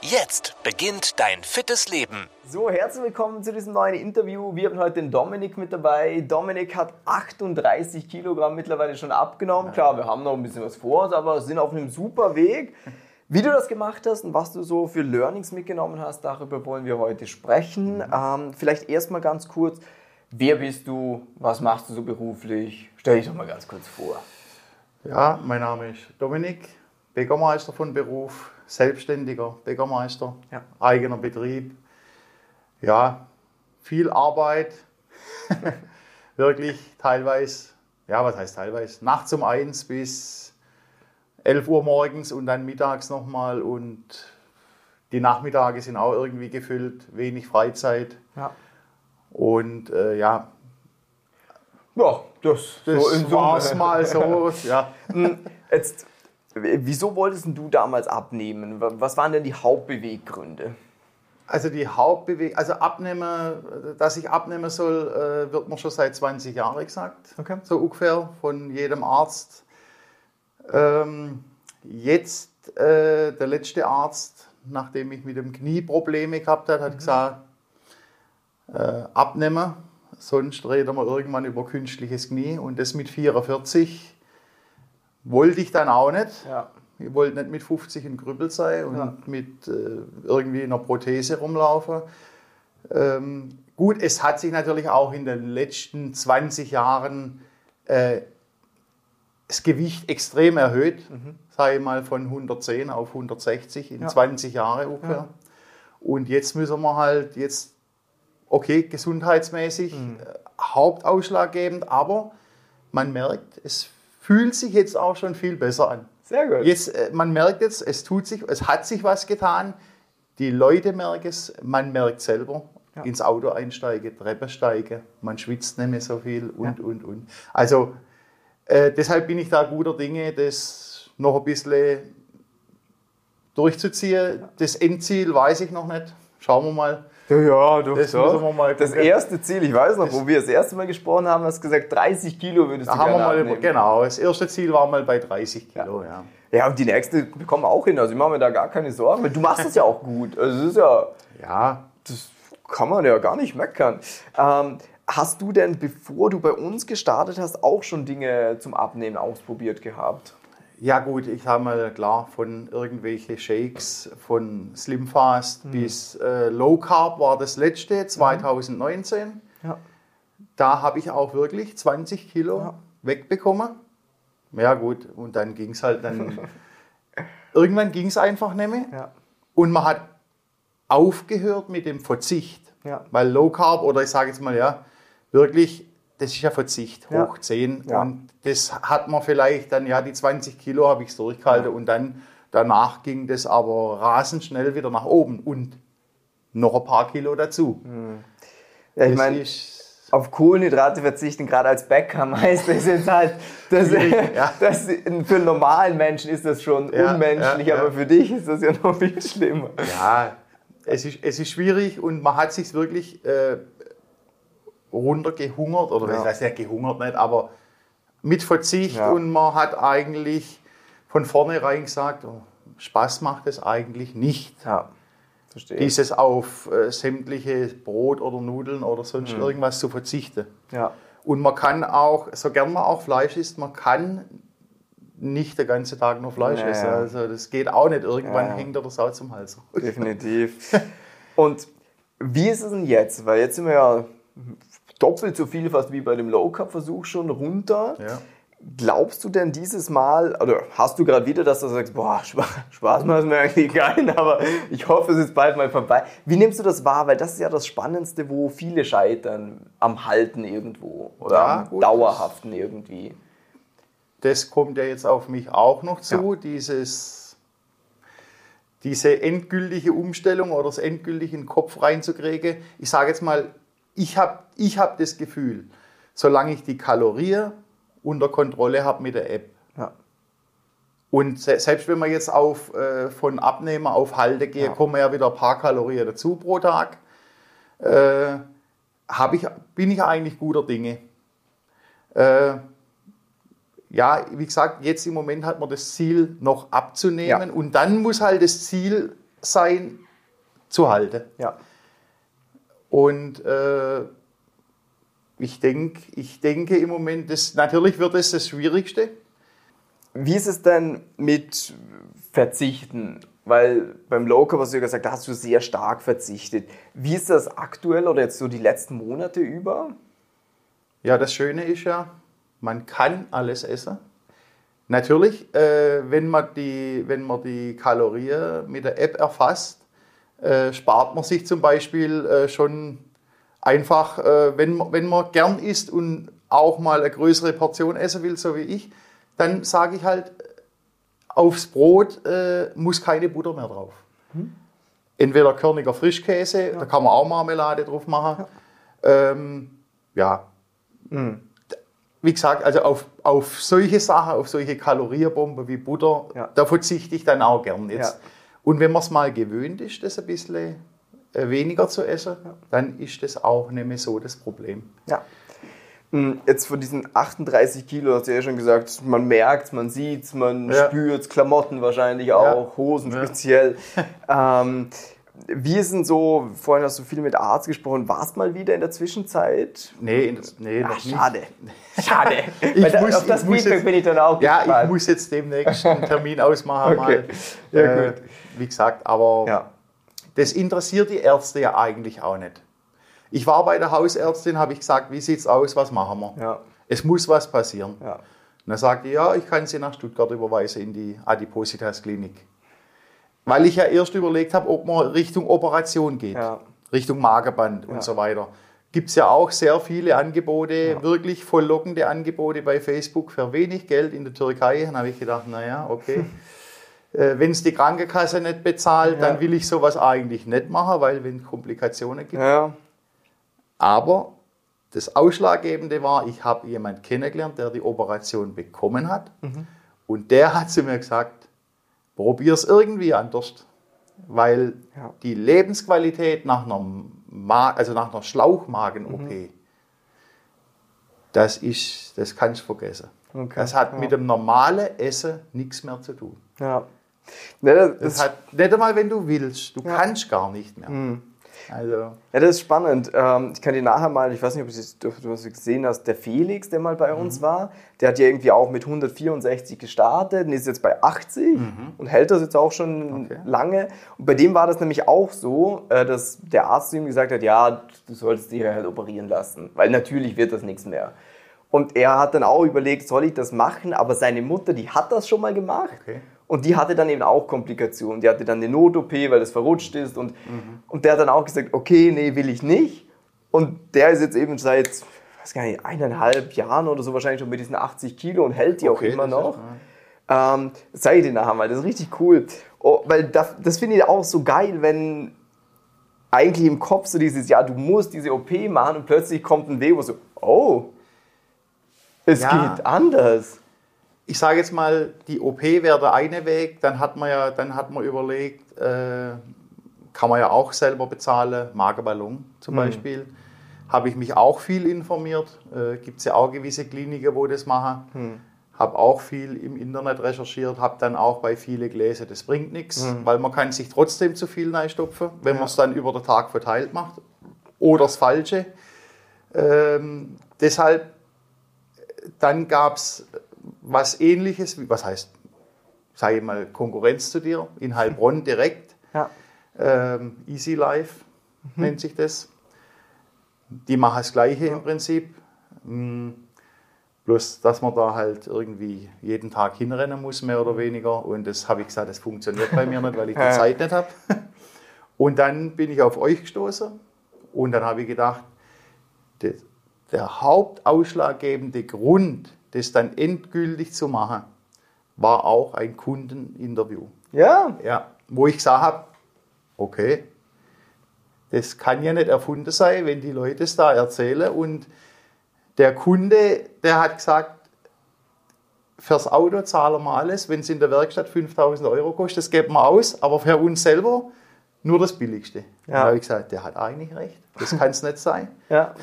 Jetzt beginnt dein fittes Leben. So, herzlich willkommen zu diesem neuen Interview. Wir haben heute den Dominik mit dabei. Dominik hat 38 Kilogramm mittlerweile schon abgenommen. Klar, wir haben noch ein bisschen was vor, aber sind auf einem super Weg. Wie du das gemacht hast und was du so für Learnings mitgenommen hast, darüber wollen wir heute sprechen. Ähm, vielleicht erstmal ganz kurz, wer bist du, was machst du so beruflich? Stell dich doch mal ganz kurz vor. Ja, mein Name ist Dominik, Bäckermeister von Beruf, selbstständiger Bäckermeister, Ja. eigener Betrieb. Ja, viel Arbeit, wirklich teilweise, ja, was heißt teilweise, nachts um eins bis 11 Uhr morgens und dann mittags nochmal und die Nachmittage sind auch irgendwie gefüllt, wenig Freizeit Ja. und äh, ja, Ja, das, das so war's Summe. mal so, ja. Hm, Jetzt, wieso wolltest du damals abnehmen? Was waren denn die Hauptbeweggründe? Also die Hauptbewegung, also abnehmen, dass ich abnehmen soll, äh, wird mir schon seit 20 Jahren gesagt. Okay. So ungefähr von jedem Arzt. Ähm, jetzt äh, der letzte Arzt, nachdem ich mit dem Knie Probleme gehabt habe, hat gesagt, äh, abnehmen, sonst reden wir irgendwann über künstliches Knie und das mit 44 wollte ich dann auch nicht. Ja. Ich wollte nicht mit 50 in Grüppel sein und Ja. mit äh, irgendwie einer Prothese rumlaufen. Ähm, gut, es hat sich natürlich auch in den letzten 20 Jahren äh, das Gewicht extrem erhöht, sage ich mal von 110 auf 160 in Mhm. Ja. 20 Jahre ungefähr. Und jetzt müssen wir halt jetzt, okay, gesundheitsmäßig Mhm. äh, hauptausschlaggebend, aber man merkt, es fühlt sich jetzt auch schon viel besser an. Sehr gut. Jetzt, äh, man merkt jetzt, es tut sich, es hat sich was getan. Die Leute merken es, man merkt selber. Ja. Ins Auto einsteigen, Treppe steigen, man schwitzt nicht mehr so viel und, und, und. Also äh, deshalb bin ich da guter Dinge, das noch ein bisschen durchzuziehen. Das Endziel weiß ich noch nicht. Schauen wir mal. Ja, ja, doch, Das doch. wir mal Das erste Ziel, ich weiß noch, wo wir das erste Mal gesprochen haben, hast du gesagt, 30 Kilo würdest Da du haben wir gerne mal über, abnehmen. genau, das erste Ziel war mal bei 30 Kilo. Ja. Ja, und die nächste bekommen wir auch hin. Also ich mache mir da gar keine Sorgen. weil Du machst es ja auch gut. Also es ist ja, ja, das kann man ja gar nicht meckern. Ähm, hast du denn, bevor du bei uns gestartet hast, auch schon Dinge zum Abnehmen ausprobiert gehabt? Ja gut, ich habe mal klar von irgendwelche Shakes, von Slim Fast Mhm. bis äh, Low Carb war das letzte 2019. Ja. Da habe ich auch wirklich 20 Kilo Ja. wegbekommen. Ja gut, und dann ging es halt dann. irgendwann ging es einfach nicht mehr. Ja. Und man hat aufgehört mit dem Verzicht. Ja. Weil Low Carb oder ich sage jetzt mal ja, wirklich, das ist ja Verzicht, Ja. hoch 10. Ja. Und das hat man vielleicht dann, ja, die 20 Kilo habe ich es durchgehalten und dann danach ging das aber rasend schnell wieder nach oben und noch ein paar Kilo dazu. Ja, ich meine, auf Kohlenhydrate verzichten, gerade als Bäckermeister, ist jetzt halt, das, ja. das, für einen normalen Menschen ist das schon Ja, unmenschlich, ja, ja. aber für dich ist das ja noch viel schlimmer. Ja, es ist, es ist schwierig und man hat sich wirklich äh, runtergehungert, oder Ja. was heißt ja gehungert nicht, aber mit Verzicht Ja. und man hat eigentlich von vornherein gesagt, oh, Spaß macht es eigentlich nicht. Ja, verstehe. Dieses auf äh, sämtliche Brot oder Nudeln oder sonst Mhm. irgendwas zu verzichten. ja. Und man kann auch, so gern man auch Fleisch isst, man kann nicht den ganzen Tag nur Fleisch Ja, essen. Also das geht auch nicht. Irgendwann Ja, ja. hängt er das auch zum Hals. Definitiv. Und wie ist es denn jetzt? Weil jetzt sind wir ja doppelt so viel fast wie bei dem Low Carb Versuch schon runter. Ja. Glaubst du denn dieses Mal, oder hast du gerade wieder, dass du sagst, boah, Spa- Spaß macht mir eigentlich keinen, aber ich hoffe, es ist bald mal vorbei. Wie nimmst du das wahr? Weil das ist ja das Spannendste, wo viele scheitern am Halten irgendwo oder Ja, am gut. Dauerhaften irgendwie. das kommt ja jetzt auf mich auch noch zu, dieses diese endgültige Umstellung oder das endgültige in den Kopf reinzukriegen. Ich sage jetzt mal, ich habe ich hab das Gefühl, solange ich die Kalorien unter Kontrolle habe mit der App. Ja. Und se selbst wenn man jetzt auf, äh, von Abnehmer auf Halte geht, Ja. kommen ja wieder ein paar Kalorien dazu pro Tag. Äh, ich, bin ich eigentlich guter Dinge. Äh, ja, wie gesagt, jetzt im Moment hat man das Ziel noch abzunehmen Ja. und dann muss halt das Ziel sein, zu halten. Ja. Und äh, ich, denk, ich denke im Moment, das, natürlich wird das das Schwierigste. Wie ist es denn mit Verzichten? Weil beim Low Carb hast du ja gesagt, da hast du sehr stark verzichtet. Wie ist das aktuell oder jetzt so die letzten Monate über? Ja, das Schöne ist ja, man kann alles essen. Natürlich, äh, wenn, man die, wenn man die Kalorien mit der App erfasst, äh, spart man sich zum Beispiel äh, schon einfach, äh, wenn, man, wenn man gern isst und auch mal eine größere Portion essen will, so wie ich, dann sage ich halt, aufs Brot äh, muss keine Butter mehr drauf. Entweder körniger Frischkäse, da kann man auch Marmelade drauf machen. Ähm, ja, wie gesagt, also auf, auf solche Sachen, auf solche Kalorienbomben wie Butter, Ja. da verzichte ich dann auch gern jetzt. Ja. Und wenn man es mal gewöhnt ist, das ein bisschen äh, weniger zu essen, dann ist das auch nicht mehr so das Problem. Ja. Hm, Jetzt von diesen 38 Kilo hast du ja schon gesagt, man merkt man sieht man Ja. spürt Klamotten wahrscheinlich auch, Hosen Ja. speziell. ähm, wie ist denn so, vorhin hast du viel mit Arzt gesprochen, warst mal wieder in der Zwischenzeit? Nee, in nee Ach, noch nicht. schade. Schade. Ich Weil da- muss- auf das ich Feedback jetzt- bin ich dann auch Ja, gespannt. ich muss jetzt demnächst einen Termin ausmachen. Okay. Mal. Ja, Äh, gut. Wie gesagt, aber Ja. das interessiert die Ärzte ja eigentlich auch nicht. Ich war bei der Hausärztin, habe ich gesagt, wie sieht's aus, was machen wir? Ja. Es muss was passieren. Ja. Und dann sagte die, ja, ich kann sie nach Stuttgart überweisen in die Adipositas-Klinik. Weil ich ja erst überlegt habe, ob man Richtung Operation geht, Ja. Richtung Magerband Ja. und so weiter. Gibt es ja auch sehr viele Angebote, wirklich volllockende Angebote bei Facebook für wenig Geld in der Türkei. Dann habe ich gedacht, naja, okay. Äh, Wenn es die Krankenkasse nicht bezahlt, Ja. dann will ich sowas eigentlich nicht machen, weil wenn es Komplikationen gibt. Ja. Aber das Ausschlaggebende war, ich habe jemanden kennengelernt, der die Operation bekommen hat. Und der hat zu mir gesagt, probier es irgendwie anders. Weil Ja. die Lebensqualität nach einer, Ma also nach einer Schlauchmagen-OP, das, ist, das kannst du vergessen. Okay. Das hat Ja. mit dem normalen Essen nichts mehr zu tun. Ja. Ne, das, Das hat nicht einmal, wenn du willst. Du Ja. kannst gar nicht mehr. Also, ja, das ist spannend. Ähm, ich kann dir nachher mal, ich weiß nicht, ob du es- du gesehen hast, der Felix, der mal bei uns war, der hat ja irgendwie auch mit 164 gestartet und ist jetzt bei 80 und hält das jetzt auch schon Okay. lange. Und bei dem war das nämlich auch so, äh, dass der Arzt zu ihm gesagt hat, ja, du solltest dich halt operieren lassen, weil natürlich wird das nichts mehr. Und er hat dann auch überlegt, soll ich das machen? Aber seine Mutter, die hat das schon mal gemacht. Okay. Und die hatte dann eben auch Komplikationen. Die hatte dann eine Not-OP, weil das verrutscht ist. Und, und der hat dann auch gesagt, okay, nee, will ich nicht. Und der ist jetzt eben seit, weiß gar nicht, eineinhalb Jahren oder so wahrscheinlich schon mit diesen 80 Kilo und hält die Okay, auch immer noch. Ähm, zeige ich dir nachher mal, das ist richtig cool. Oh, weil das, das finde ich auch so geil, wenn eigentlich im Kopf so dieses, ja, du musst diese OP machen und plötzlich kommt ein Weg, wo so, oh, es Ja. geht anders. Ich sage jetzt mal, die OP wäre der eine Weg, dann hat man ja, dann hat man überlegt, äh, kann man ja auch selber bezahlen, Magerballon zum Beispiel. Habe ich mich auch viel informiert. Äh, Gibt es ja auch gewisse Kliniken, wo das machen. Habe auch viel im Internet recherchiert, habe dann auch bei vielen gelesen, das bringt nichts, weil man kann sich trotzdem zu viel reinstopfen, wenn man es dann über den Tag verteilt macht. Oder das Falsche. Ähm, deshalb dann gab es was ähnliches, was heißt, sage ich mal, Konkurrenz zu dir, in Heilbronn direkt. Ja. Ähm, Easy Life nennt sich das. Die machen das Gleiche im Prinzip. Mm, Bloß, dass man da halt irgendwie jeden Tag hinrennen muss, mehr oder weniger. Und das habe ich gesagt, das funktioniert bei mir nicht, weil ich die Ja. Zeit nicht habe. Und dann bin ich auf euch gestoßen. Und dann habe ich gedacht, das, der hauptausschlaggebende Grund, das dann endgültig zu machen, war auch ein Kundeninterview. Ja, Ja, wo ich gesagt habe, okay, das kann ja nicht erfunden sein, wenn die Leute es da erzählen. Und der Kunde, der hat gesagt, fürs Auto zahlen wir alles. Wenn es in der Werkstatt 5000 Euro kostet, das geben wir aus. Aber für uns selber nur das Billigste. Ja. Da habe ich gesagt, der hat eigentlich recht. Das kann es nicht sein. Ja.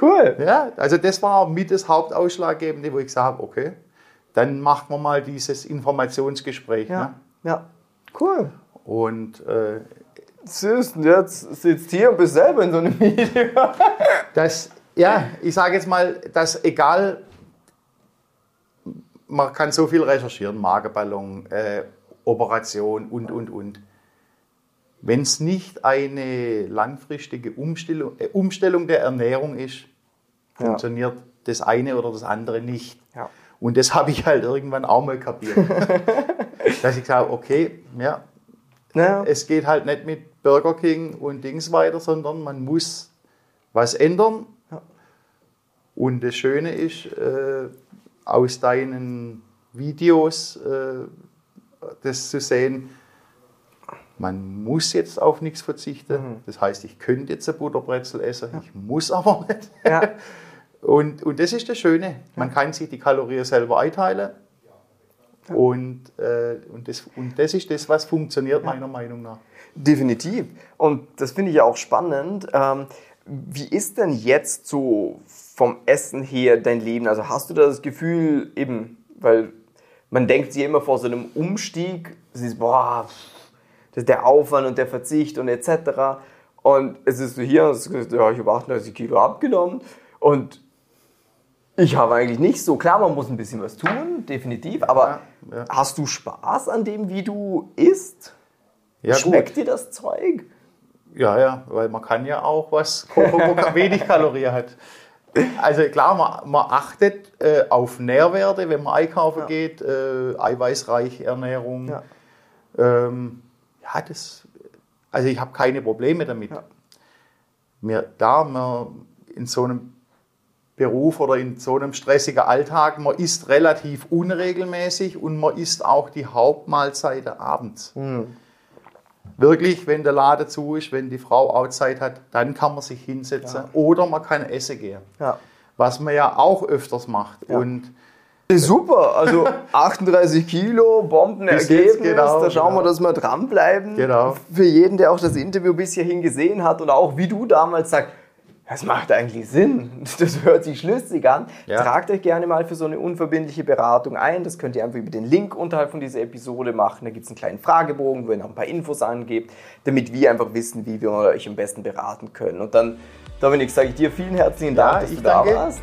Cool. Ja, also das war mit das Hauptausschlaggebende, wo ich gesagt habe, okay, dann machen wir mal dieses Informationsgespräch. Ja, ne? ja. cool. Und äh, Süß, jetzt sitzt hier und bist selber in so einem Video. das, ja, ich sage jetzt mal, dass egal, man kann so viel recherchieren, Magerballon, äh, Operation und, und, und. Wenn es nicht eine langfristige Umstellung, äh, Umstellung der Ernährung ist, funktioniert ja. das eine oder das andere nicht. Ja. Und das habe ich halt irgendwann auch mal kapiert. dass ich sage, okay, ja, ja, es geht halt nicht mit Burger King und Dings weiter, sondern man muss was ändern. Ja. Und das Schöne ist, äh, aus deinen Videos äh, das zu sehen, man muss jetzt auf nichts verzichten. Mhm. Das heißt, ich könnte jetzt eine Butterbrezel essen, ja. ich muss aber nicht. Ja. und, und das ist das Schöne. Man kann sich die Kalorien selber einteilen. Und, äh, und, das, und das ist das, was funktioniert, meiner Meinung nach. Definitiv. Und das finde ich auch spannend. Ähm, wie ist denn jetzt so vom Essen her dein Leben? Also hast du da das Gefühl, eben, weil man denkt sich immer vor so einem Umstieg, es ist, boah, der Aufwand und der Verzicht und etc. Und es ist so hier, ja, ich habe 38 Kilo abgenommen und ich habe eigentlich nicht so, klar, man muss ein bisschen was tun, definitiv, aber ja, ja. hast du Spaß an dem, wie du isst? Ja, Schmeckt gut. dir das Zeug? Ja, ja, weil man kann ja auch was kochen, wo wenig Kalorien hat. Also klar, man, man achtet äh, auf Nährwerte, wenn man einkaufen ja. geht, äh, eiweißreiche Ernährung. Ja, ähm, ja das, also ich habe keine Probleme damit. Ja. Mir, da man in so einem Beruf oder in so einem stressigen Alltag, man isst relativ unregelmäßig und man isst auch die Hauptmahlzeiten abends. Mhm. Wirklich, wenn der Laden zu ist, wenn die Frau Outside hat, dann kann man sich hinsetzen ja. oder man kann essen gehen. Ja. Was man ja auch öfters macht. Ja. Super, also 38 Kilo, Bombenergebnis. Genau, da schauen genau. wir, dass wir dranbleiben. Genau. Für jeden, der auch das Interview bis hierhin gesehen hat und auch wie du damals sagst, das macht eigentlich Sinn. Das hört sich schlüssig an. Ja. Tragt euch gerne mal für so eine unverbindliche Beratung ein. Das könnt ihr einfach über den Link unterhalb von dieser Episode machen. Da gibt es einen kleinen Fragebogen, wo ihr noch ein paar Infos angebt, damit wir einfach wissen, wie wir euch am besten beraten können. Und dann, Dominik, sage ich dir vielen herzlichen Dank, ja, dass du danke. da warst.